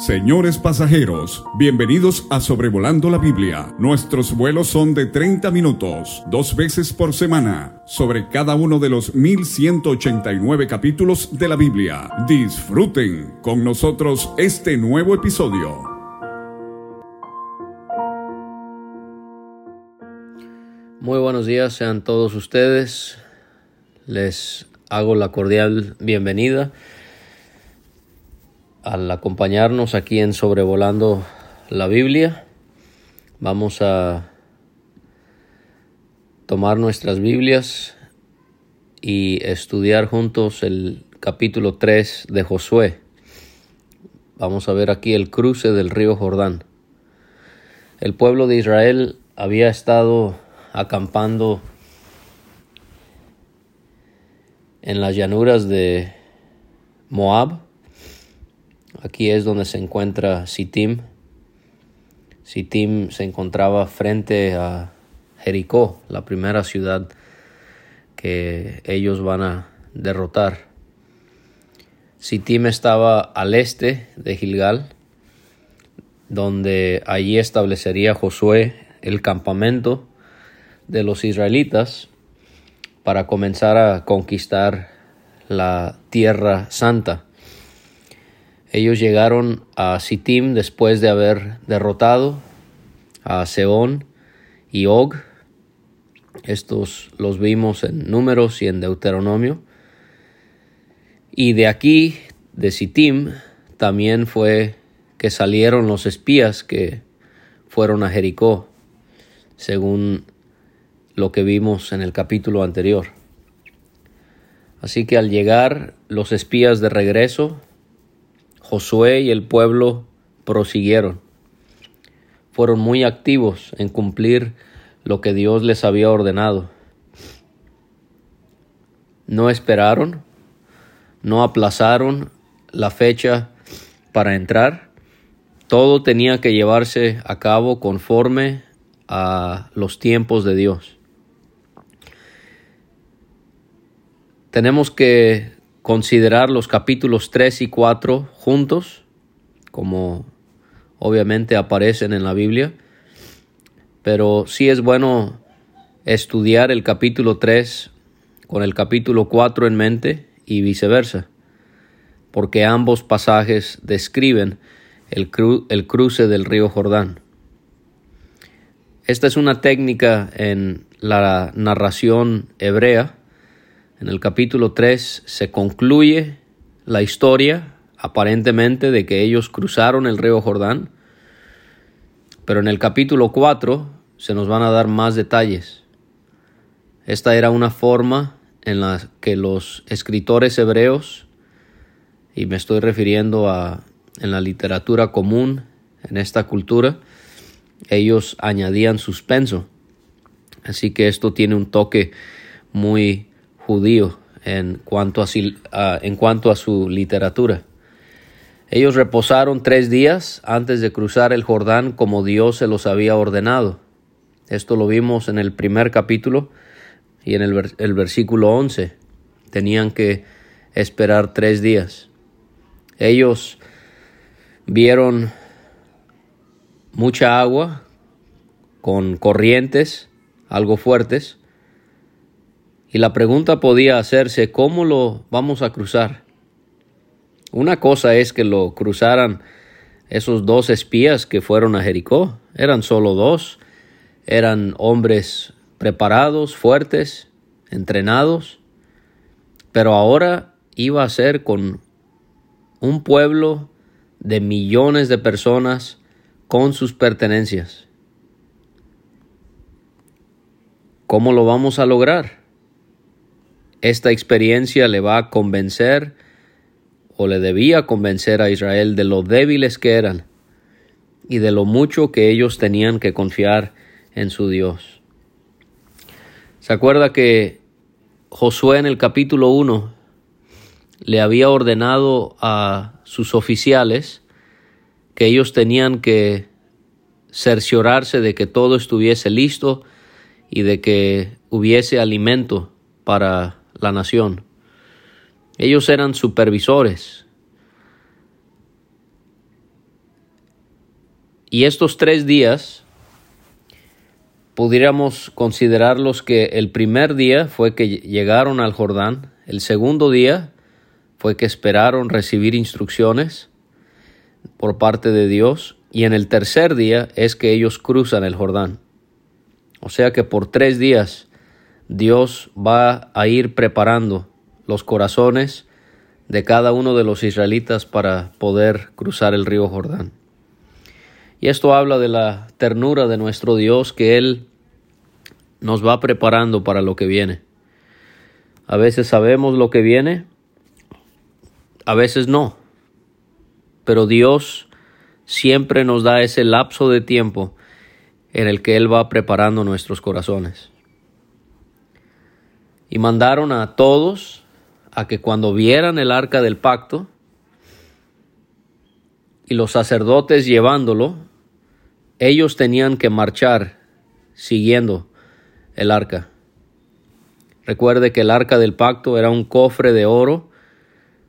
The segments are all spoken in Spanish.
Señores pasajeros, bienvenidos a Sobrevolando la Biblia. Nuestros vuelos son de 30 minutos, dos veces por semana, sobre cada uno de los 1189 capítulos de la Biblia. Disfruten con nosotros este nuevo episodio. Muy buenos días, sean todos ustedes. Les hago la cordial bienvenida al acompañarnos aquí en Sobrevolando la Biblia, vamos a tomar nuestras Biblias y estudiar juntos el capítulo 3 de Josué. Vamos a ver aquí el cruce del río Jordán. El pueblo de Israel había estado acampando en las llanuras de Moab, Aquí es donde se encuentra Sittim. Sittim se encontraba frente a Jericó, la primera ciudad que ellos van a derrotar. Sittim estaba al este de Gilgal, donde allí establecería Josué el campamento de los israelitas para comenzar a conquistar la tierra santa. Ellos llegaron a Sittim después de haber derrotado a Seón y Og. Estos los vimos en Números y en Deuteronomio. Y de aquí, de Sittim, también fue que salieron los espías que fueron a Jericó, según lo que vimos en el capítulo anterior. Así que al llegar los espías de regreso, Josué y el pueblo prosiguieron. Fueron muy activos en cumplir lo que Dios les había ordenado. No esperaron, no aplazaron la fecha para entrar. Todo tenía que llevarse a cabo conforme a los tiempos de Dios. Tenemos que considerar los capítulos 3 y 4 juntos, como obviamente aparecen en la Biblia, pero sí es bueno estudiar el capítulo 3 con el capítulo 4 en mente y viceversa, porque ambos pasajes describen el, el cruce del río Jordán. Esta es una técnica en la narración hebrea en el capítulo 3 se concluye la historia aparentemente de que ellos cruzaron el río Jordán, pero en el capítulo 4 se nos van a dar más detalles. Esta era una forma en la que los escritores hebreos, y me estoy refiriendo a en la literatura común, en esta cultura, ellos añadían suspenso. Así que esto tiene un toque muy judío en cuanto a, en cuanto a su literatura. Ellos reposaron tres días antes de cruzar el Jordán como Dios se los había ordenado. Esto lo vimos en el primer capítulo y en el, el versículo 11. Tenían que esperar tres días. Ellos vieron mucha agua con corrientes algo fuertes y la pregunta podía hacerse, ¿cómo lo vamos a cruzar? Una cosa es que lo cruzaran esos dos espías que fueron a Jericó. Eran solo dos. Eran hombres preparados, fuertes, entrenados. Pero ahora iba a ser con un pueblo de millones de personas con sus pertenencias. ¿Cómo lo vamos a lograr? Esta experiencia le va a convencer o le debía convencer a Israel de lo débiles que eran y de lo mucho que ellos tenían que confiar en su Dios. ¿Se acuerda que Josué en el capítulo 1 le había ordenado a sus oficiales que ellos tenían que cerciorarse de que todo estuviese listo y de que hubiese alimento para la nación. Ellos eran supervisores. Y estos tres días pudiéramos considerarlos que el primer día fue que llegaron al Jordán, el segundo día fue que esperaron recibir instrucciones por parte de Dios y en el tercer día es que ellos cruzan el Jordán. O sea que por tres días Dios va a ir preparando los corazones de cada uno de los israelitas para poder cruzar el río Jordán. Y esto habla de la ternura de nuestro Dios que Él nos va preparando para lo que viene. A veces sabemos lo que viene, a veces no. Pero Dios siempre nos da ese lapso de tiempo en el que Él va preparando nuestros corazones. Y mandaron a todos a que cuando vieran el arca del pacto y los sacerdotes llevándolo, ellos tenían que marchar siguiendo el arca. Recuerde que el arca del pacto era un cofre de oro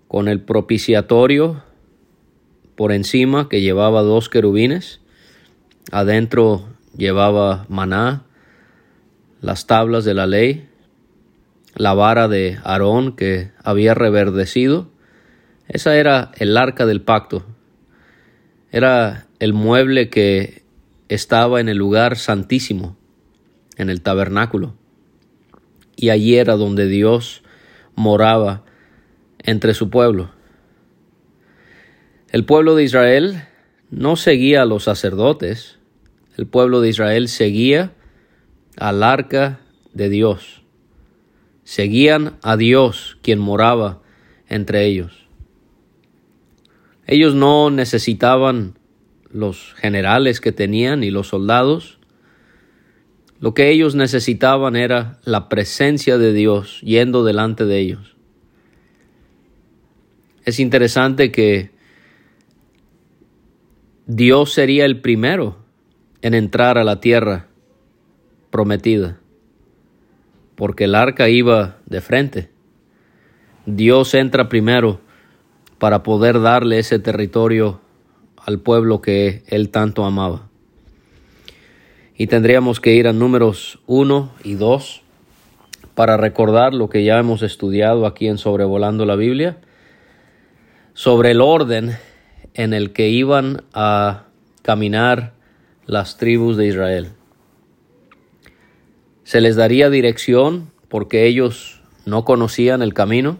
con el propiciatorio por encima que llevaba dos querubines. Adentro llevaba maná, las tablas de la ley, la vara de Aarón que había reverdecido. Esa era el arca del pacto. Era el mueble que estaba en el lugar santísimo, en el tabernáculo. Y allí era donde Dios moraba entre su pueblo. El pueblo de Israel no seguía a los sacerdotes, el pueblo de Israel seguía al arca de Dios. Seguían a Dios quien moraba entre ellos. Ellos no necesitaban los generales que tenían y los soldados. Lo que ellos necesitaban era la presencia de Dios yendo delante de ellos. Es interesante que Dios sería el primero en entrar a la tierra prometida, porque el arca iba de frente. Dios entra primero para poder darle ese territorio al pueblo que él tanto amaba. Y tendríamos que ir a números 1 y 2 para recordar lo que ya hemos estudiado aquí en Sobrevolando la Biblia sobre el orden en el que iban a caminar las tribus de Israel. Se les daría dirección porque ellos no conocían el camino.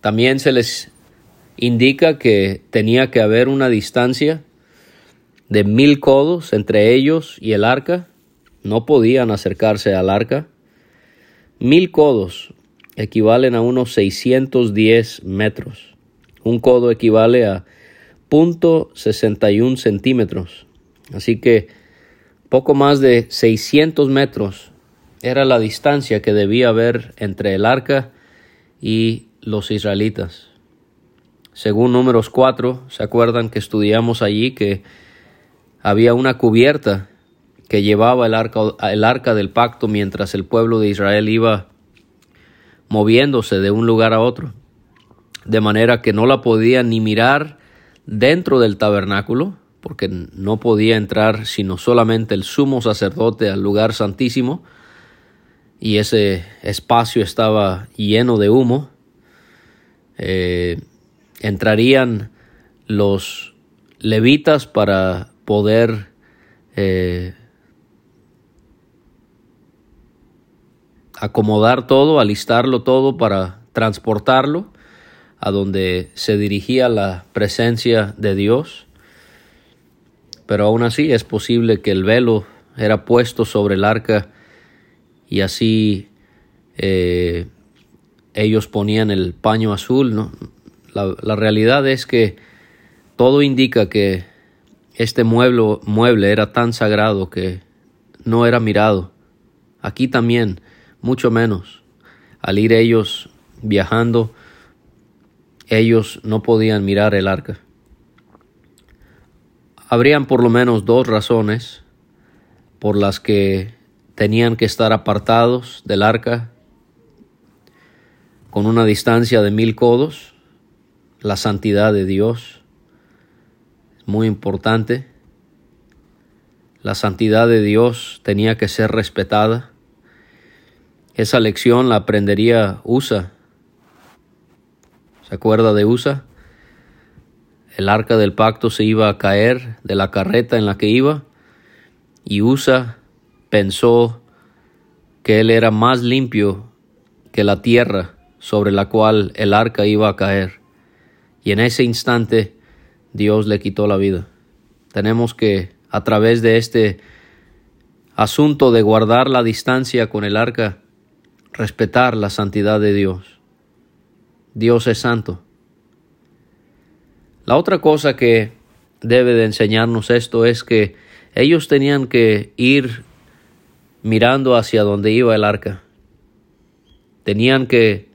También se les indica que tenía que haber una distancia de mil codos entre ellos y el arca. No podían acercarse al arca. Mil codos equivalen a unos 610 metros. Un codo equivale a .61 centímetros. Así que poco más de 600 metros era la distancia que debía haber entre el arca y los israelitas. Según números 4, ¿se acuerdan que estudiamos allí que había una cubierta que llevaba el arca, el arca del pacto mientras el pueblo de Israel iba moviéndose de un lugar a otro? de manera que no la podía ni mirar dentro del tabernáculo, porque no podía entrar sino solamente el sumo sacerdote al lugar santísimo, y ese espacio estaba lleno de humo. Eh, entrarían los levitas para poder eh, acomodar todo, alistarlo todo para transportarlo a donde se dirigía la presencia de Dios. Pero aún así es posible que el velo era puesto sobre el arca y así eh, ellos ponían el paño azul. ¿no? La, la, realidad es que todo indica que este mueble, mueble era tan sagrado que no era mirado. Aquí también, mucho menos. Al ir ellos viajando, ellos no podían mirar el arca. Habrían por lo menos dos razones por las que tenían que estar apartados del arca con una distancia de mil codos. La santidad de Dios muy importante. la santidad de Dios tenía que ser respetada. Esa lección la aprendería Usa. ¿Se acuerda de Usa? El arca del pacto se iba a caer de la carreta en la que iba y Usa pensó que él era más limpio que la tierra sobre la cual el arca iba a caer. Y en ese instante Dios le quitó la vida. Tenemos que, a través de este asunto de guardar la distancia con el arca, respetar la santidad de Dios. Dios es santo. La otra cosa que debe de enseñarnos esto es que ellos tenían que ir mirando hacia donde iba el arca. Tenían que,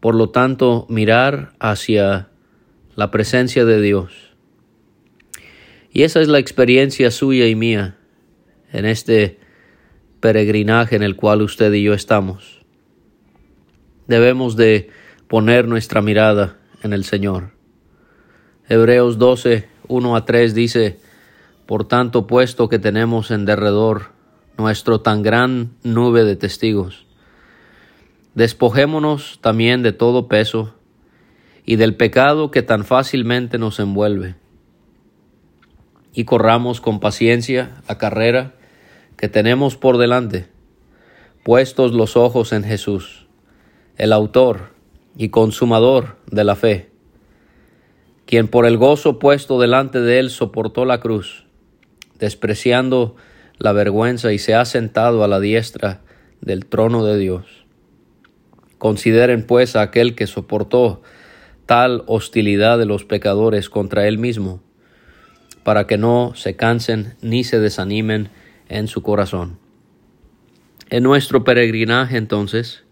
por lo tanto, mirar hacia la presencia de Dios. Y esa es la experiencia suya y mía en este peregrinaje en el cual usted y yo estamos. Debemos de poner nuestra mirada en el Señor. Hebreos 12, 1 a 3 dice, Por tanto, puesto que tenemos en derredor nuestro tan gran nube de testigos, despojémonos también de todo peso y del pecado que tan fácilmente nos envuelve, y corramos con paciencia la carrera que tenemos por delante, puestos los ojos en Jesús, el autor y consumador de la fe, quien por el gozo puesto delante de él soportó la cruz, despreciando la vergüenza y se ha sentado a la diestra del trono de Dios. Consideren pues a aquel que soportó tal hostilidad de los pecadores contra él mismo, para que no se cansen ni se desanimen en su corazón. En nuestro peregrinaje entonces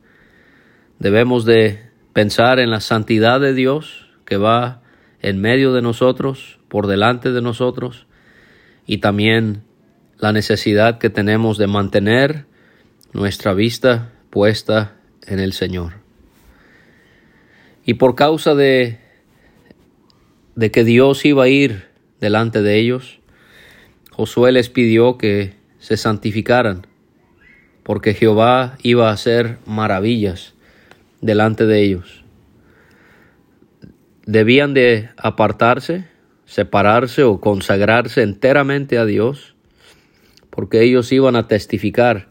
debemos de pensar en la santidad de Dios que va en medio de nosotros, por delante de nosotros, y también la necesidad que tenemos de mantener nuestra vista puesta en el Señor. Y por causa de, de que Dios iba a ir delante de ellos, Josué les pidió que se santificaran, porque Jehová iba a hacer maravillas delante de ellos. Debían de apartarse, separarse o consagrarse enteramente a Dios, porque ellos iban a testificar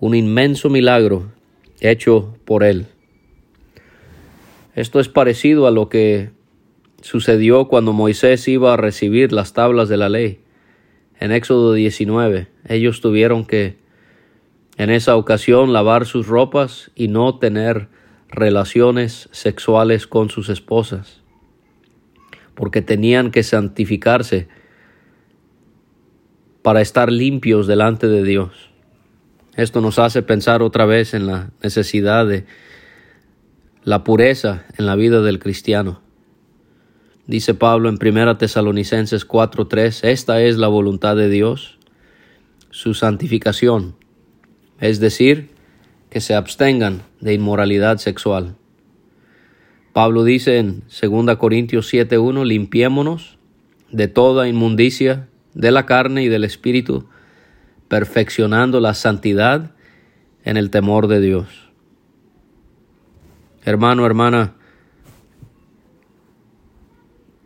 un inmenso milagro hecho por Él. Esto es parecido a lo que sucedió cuando Moisés iba a recibir las tablas de la ley. En Éxodo 19, ellos tuvieron que en esa ocasión lavar sus ropas y no tener relaciones sexuales con sus esposas, porque tenían que santificarse para estar limpios delante de Dios. Esto nos hace pensar otra vez en la necesidad de la pureza en la vida del cristiano. Dice Pablo en 1 Tesalonicenses 4:3, esta es la voluntad de Dios, su santificación, es decir, que se abstengan de inmoralidad sexual. Pablo dice en 2 Corintios 7:1, limpiémonos de toda inmundicia de la carne y del espíritu, perfeccionando la santidad en el temor de Dios. Hermano, hermana,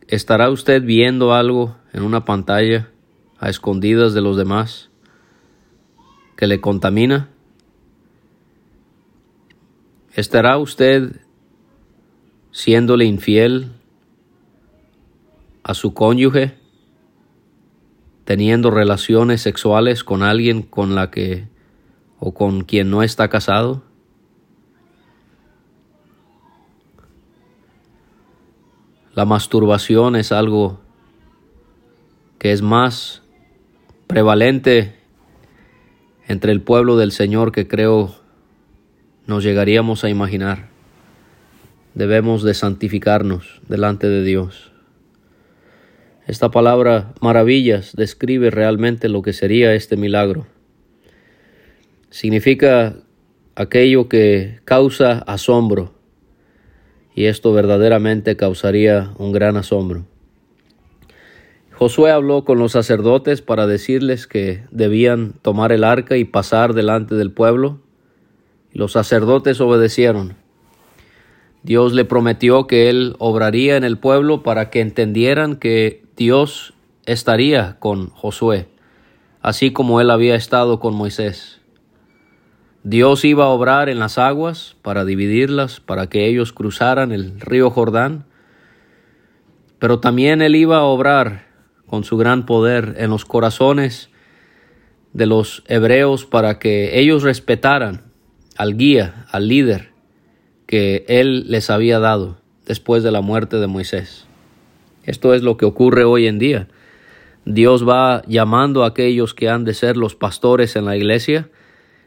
¿estará usted viendo algo en una pantalla a escondidas de los demás que le contamina? ¿Estará usted siéndole infiel a su cónyuge? teniendo relaciones sexuales con alguien con la que o con quien no está casado? La masturbación es algo que es más prevalente entre el pueblo del Señor que creo nos llegaríamos a imaginar. Debemos de santificarnos delante de Dios. Esta palabra maravillas describe realmente lo que sería este milagro. Significa aquello que causa asombro y esto verdaderamente causaría un gran asombro. Josué habló con los sacerdotes para decirles que debían tomar el arca y pasar delante del pueblo. Los sacerdotes obedecieron. Dios le prometió que él obraría en el pueblo para que entendieran que Dios estaría con Josué, así como él había estado con Moisés. Dios iba a obrar en las aguas para dividirlas, para que ellos cruzaran el río Jordán, pero también él iba a obrar con su gran poder en los corazones de los hebreos para que ellos respetaran al guía, al líder que él les había dado después de la muerte de Moisés. Esto es lo que ocurre hoy en día. Dios va llamando a aquellos que han de ser los pastores en la iglesia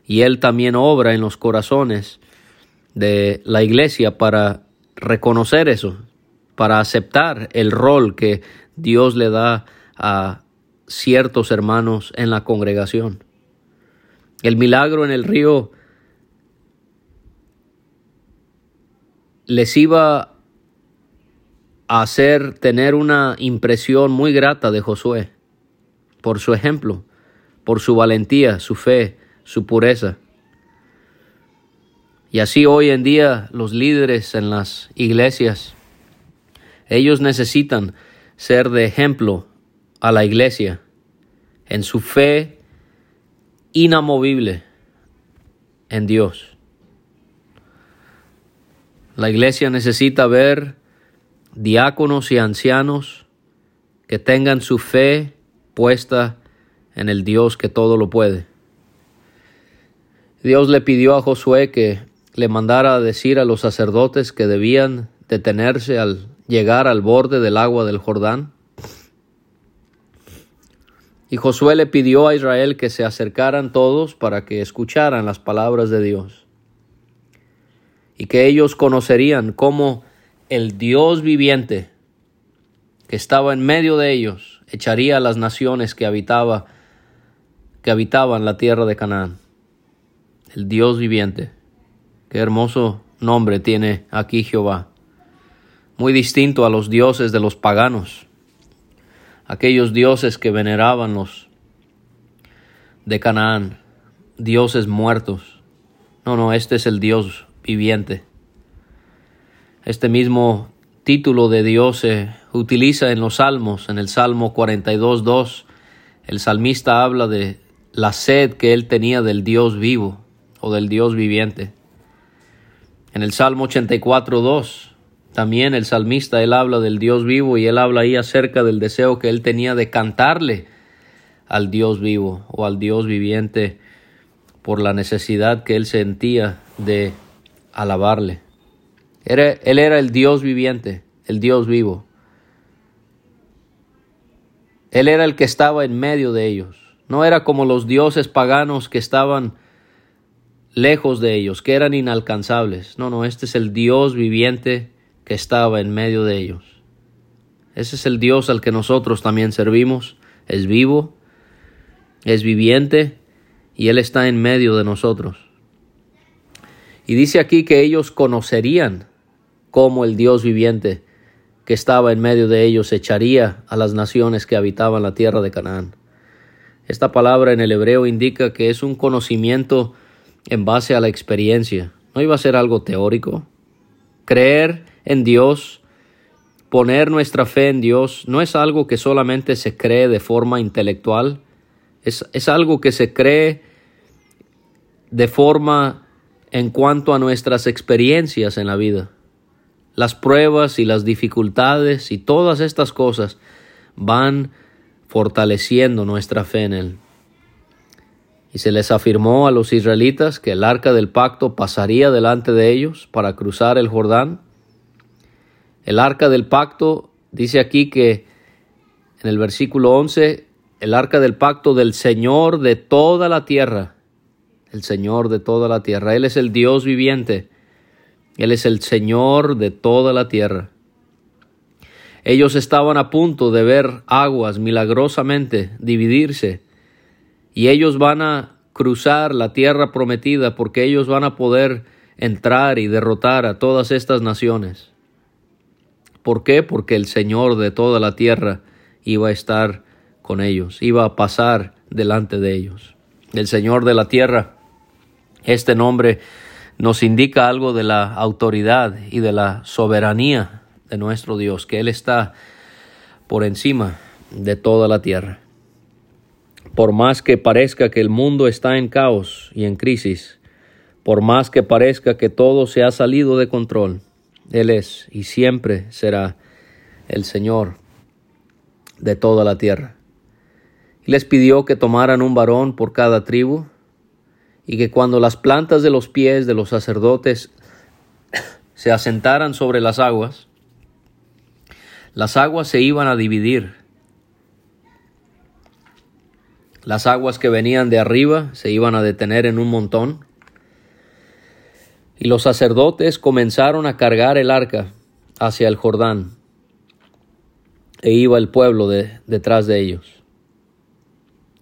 y Él también obra en los corazones de la iglesia para reconocer eso, para aceptar el rol que Dios le da a ciertos hermanos en la congregación. El milagro en el río les iba a hacer tener una impresión muy grata de Josué por su ejemplo, por su valentía, su fe, su pureza. Y así hoy en día los líderes en las iglesias, ellos necesitan ser de ejemplo a la iglesia en su fe inamovible en Dios. La iglesia necesita ver diáconos y ancianos que tengan su fe puesta en el Dios que todo lo puede. Dios le pidió a Josué que le mandara a decir a los sacerdotes que debían detenerse al llegar al borde del agua del Jordán. Y Josué le pidió a Israel que se acercaran todos para que escucharan las palabras de Dios y que ellos conocerían cómo el Dios viviente que estaba en medio de ellos echaría a las naciones que habitaba que habitaban la tierra de Canaán. El Dios viviente. Qué hermoso nombre tiene aquí Jehová. Muy distinto a los dioses de los paganos. Aquellos dioses que veneraban los de Canaán, dioses muertos. No, no, este es el Dios viviente. Este mismo título de Dios se utiliza en los salmos, en el Salmo 42.2. El salmista habla de la sed que él tenía del Dios vivo o del Dios viviente. En el Salmo 84.2 también el salmista él habla del Dios vivo y él habla ahí acerca del deseo que él tenía de cantarle al Dios vivo o al Dios viviente por la necesidad que él sentía de alabarle. Era, él era el Dios viviente, el Dios vivo. Él era el que estaba en medio de ellos. No era como los dioses paganos que estaban lejos de ellos, que eran inalcanzables. No, no, este es el Dios viviente que estaba en medio de ellos. Ese es el Dios al que nosotros también servimos. Es vivo, es viviente y Él está en medio de nosotros. Y dice aquí que ellos conocerían cómo el Dios viviente que estaba en medio de ellos echaría a las naciones que habitaban la tierra de Canaán. Esta palabra en el hebreo indica que es un conocimiento en base a la experiencia. No iba a ser algo teórico. Creer en Dios, poner nuestra fe en Dios, no es algo que solamente se cree de forma intelectual, es, es algo que se cree de forma en cuanto a nuestras experiencias en la vida. Las pruebas y las dificultades y todas estas cosas van fortaleciendo nuestra fe en Él. Y se les afirmó a los israelitas que el arca del pacto pasaría delante de ellos para cruzar el Jordán. El arca del pacto dice aquí que en el versículo 11, el arca del pacto del Señor de toda la tierra el Señor de toda la tierra. Él es el Dios viviente. Él es el Señor de toda la tierra. Ellos estaban a punto de ver aguas milagrosamente dividirse y ellos van a cruzar la tierra prometida porque ellos van a poder entrar y derrotar a todas estas naciones. ¿Por qué? Porque el Señor de toda la tierra iba a estar con ellos, iba a pasar delante de ellos. El Señor de la tierra, este nombre nos indica algo de la autoridad y de la soberanía de nuestro Dios, que Él está por encima de toda la tierra. Por más que parezca que el mundo está en caos y en crisis, por más que parezca que todo se ha salido de control, Él es y siempre será el Señor de toda la tierra. Les pidió que tomaran un varón por cada tribu, y que cuando las plantas de los pies de los sacerdotes se asentaran sobre las aguas, las aguas se iban a dividir. Las aguas que venían de arriba se iban a detener en un montón. Y los sacerdotes comenzaron a cargar el arca hacia el Jordán. E iba el pueblo de, detrás de ellos.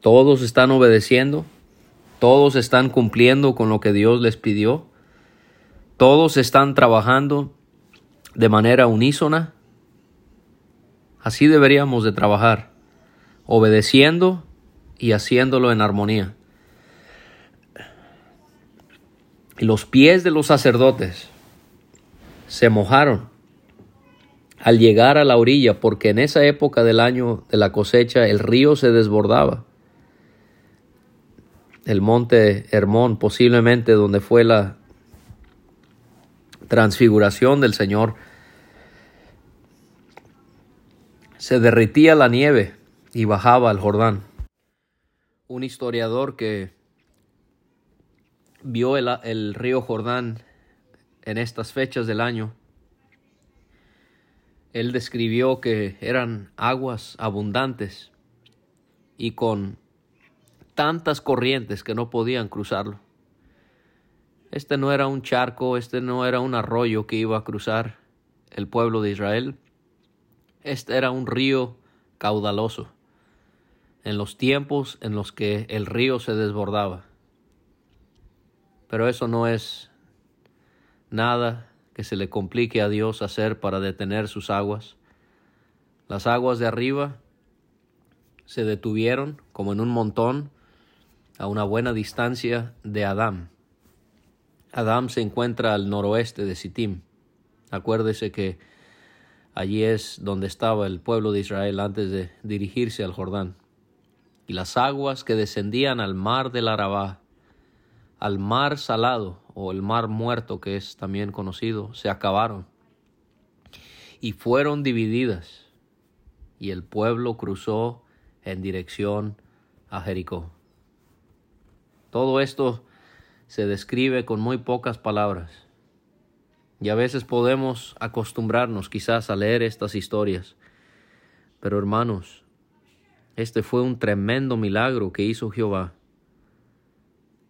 Todos están obedeciendo. Todos están cumpliendo con lo que Dios les pidió. Todos están trabajando de manera unísona Así deberíamos de trabajar, obedeciendo y haciéndolo en armonía. Los pies de los sacerdotes se mojaron al llegar a la orilla porque en esa época del año de la cosecha el río se desbordaba. El monte Hermón, posiblemente donde fue la transfiguración del Señor, se derritía la nieve y bajaba al Jordán. Un historiador que vio el, río Jordán en estas fechas del año, él describió que eran aguas abundantes y con tantas corrientes que no podían cruzarlo. Este no era un charco, este no era un arroyo que iba a cruzar el pueblo de Israel, este era un río caudaloso, en los tiempos en los que el río se desbordaba. Pero eso no es nada que se le complique a Dios hacer para detener sus aguas. Las aguas de arriba se detuvieron como en un montón a una buena distancia de Adán. Adán se encuentra al noroeste de Sittim. Acuérdese que Allí es donde estaba el pueblo de Israel antes de dirigirse al Jordán. Y las aguas que descendían al mar del Arabá, al mar salado o el mar muerto que es también conocido, se acabaron y fueron divididas y el pueblo cruzó en dirección a Jericó. Todo esto se describe con muy pocas palabras y a veces podemos acostumbrarnos quizás a leer estas historias. Pero hermanos, este fue un tremendo milagro que hizo Jehová.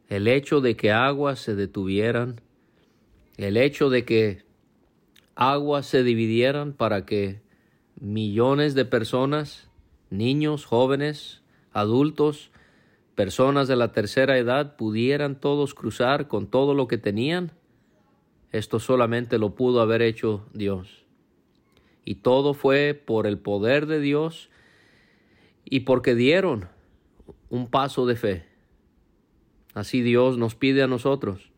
El hecho de que aguas se detuvieran, el hecho de que aguas se dividieran para que millones de personas, niños, jóvenes, adultos, personas de la tercera edad pudieran todos cruzar con todo lo que tenían, esto solamente lo pudo haber hecho Dios. Y todo fue por el poder de Dios y porque dieron un paso de fe. Así Dios nos pide a nosotros,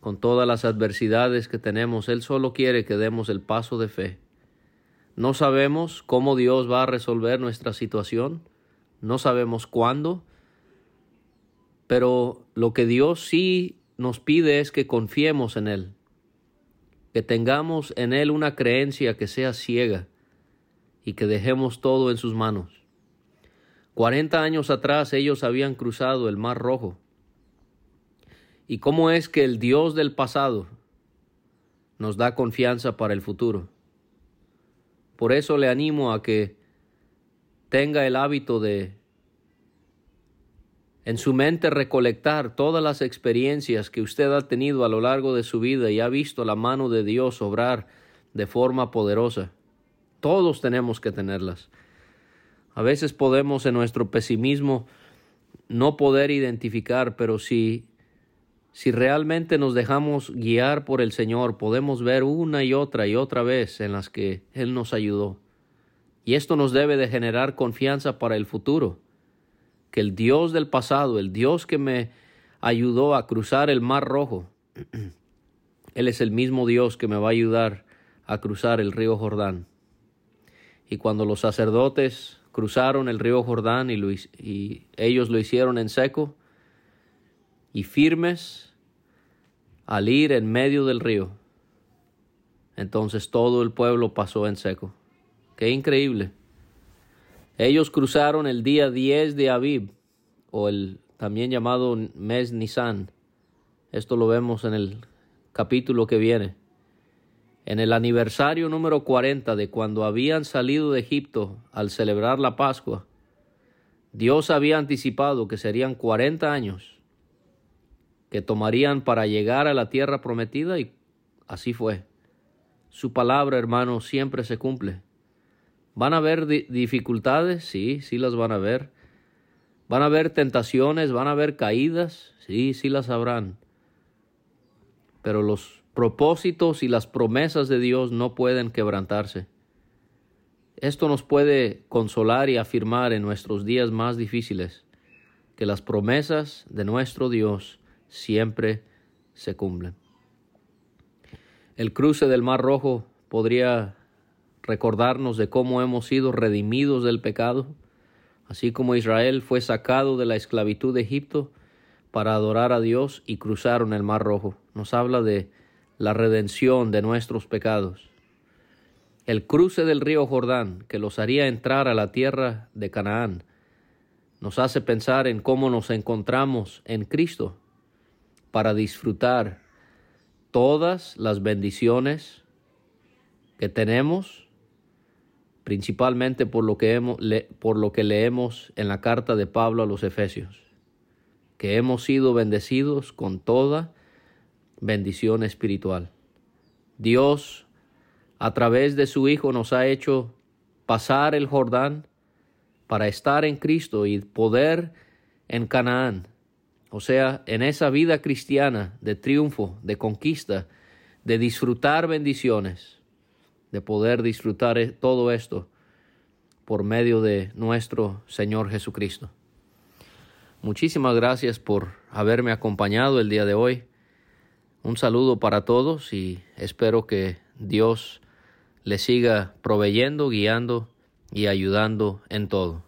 con todas las adversidades que tenemos, Él solo quiere que demos el paso de fe. No sabemos cómo Dios va a resolver nuestra situación, no sabemos cuándo, pero lo que Dios sí nos pide es que confiemos en Él, que tengamos en Él una creencia que sea ciega y que dejemos todo en sus manos. Cuarenta años atrás ellos habían cruzado el Mar Rojo. ¿Y cómo es que el Dios del pasado nos da confianza para el futuro? Por eso le animo a que tenga el hábito de en su mente recolectar todas las experiencias que usted ha tenido a lo largo de su vida y ha visto la mano de Dios obrar de forma poderosa. Todos tenemos que tenerlas. A veces podemos en nuestro pesimismo no poder identificar, pero si si realmente nos dejamos guiar por el Señor, podemos ver una y otra y otra vez en las que Él nos ayudó. Y esto nos debe de generar confianza para el futuro. Que el Dios del pasado, el Dios que me ayudó a cruzar el Mar Rojo, Él es el mismo Dios que me va a ayudar a cruzar el río Jordán. Y cuando los sacerdotes cruzaron el río Jordán y, y ellos lo hicieron en seco y firmes al ir en medio del río, entonces todo el pueblo pasó en seco. Qué increíble. Ellos cruzaron el día 10 de Aviv, o el también llamado mes Nisan. Esto lo vemos en el capítulo que viene. En el aniversario número 40 de cuando habían salido de Egipto al celebrar la Pascua, Dios había anticipado que serían 40 años que tomarían para llegar a la tierra prometida y así fue. Su palabra, hermano, siempre se cumple. ¿Van a haber dificultades? Sí, sí las van a ver. ¿Van a haber tentaciones? ¿Van a haber caídas? Sí, sí las habrán. Pero los propósitos y las promesas de Dios no pueden quebrantarse. Esto nos puede consolar y afirmar en nuestros días más difíciles que las promesas de nuestro Dios siempre se cumplen. El cruce del Mar Rojo podría recordarnos de cómo hemos sido redimidos del pecado, así como Israel fue sacado de la esclavitud de Egipto para adorar a Dios y cruzaron el Mar Rojo. Nos habla de la redención de nuestros pecados. El cruce del río Jordán, que los haría entrar a la tierra de Canaán, nos hace pensar en cómo nos encontramos en Cristo para disfrutar todas las bendiciones que tenemos, principalmente por lo que, hemos, por lo que leemos en la carta de Pablo a los Efesios, que hemos sido bendecidos con toda bendición espiritual. Dios, a través de su Hijo, nos ha hecho pasar el Jordán para estar en Cristo y poder en Canaán o sea, en esa vida cristiana de triunfo, de conquista, de disfrutar bendiciones, de poder disfrutar e-, todo esto por medio de nuestro Señor Jesucristo. Muchísimas gracias por haberme acompañado el día de hoy. Un saludo para todos y espero que Dios les siga proveyendo, guiando y ayudando en todo.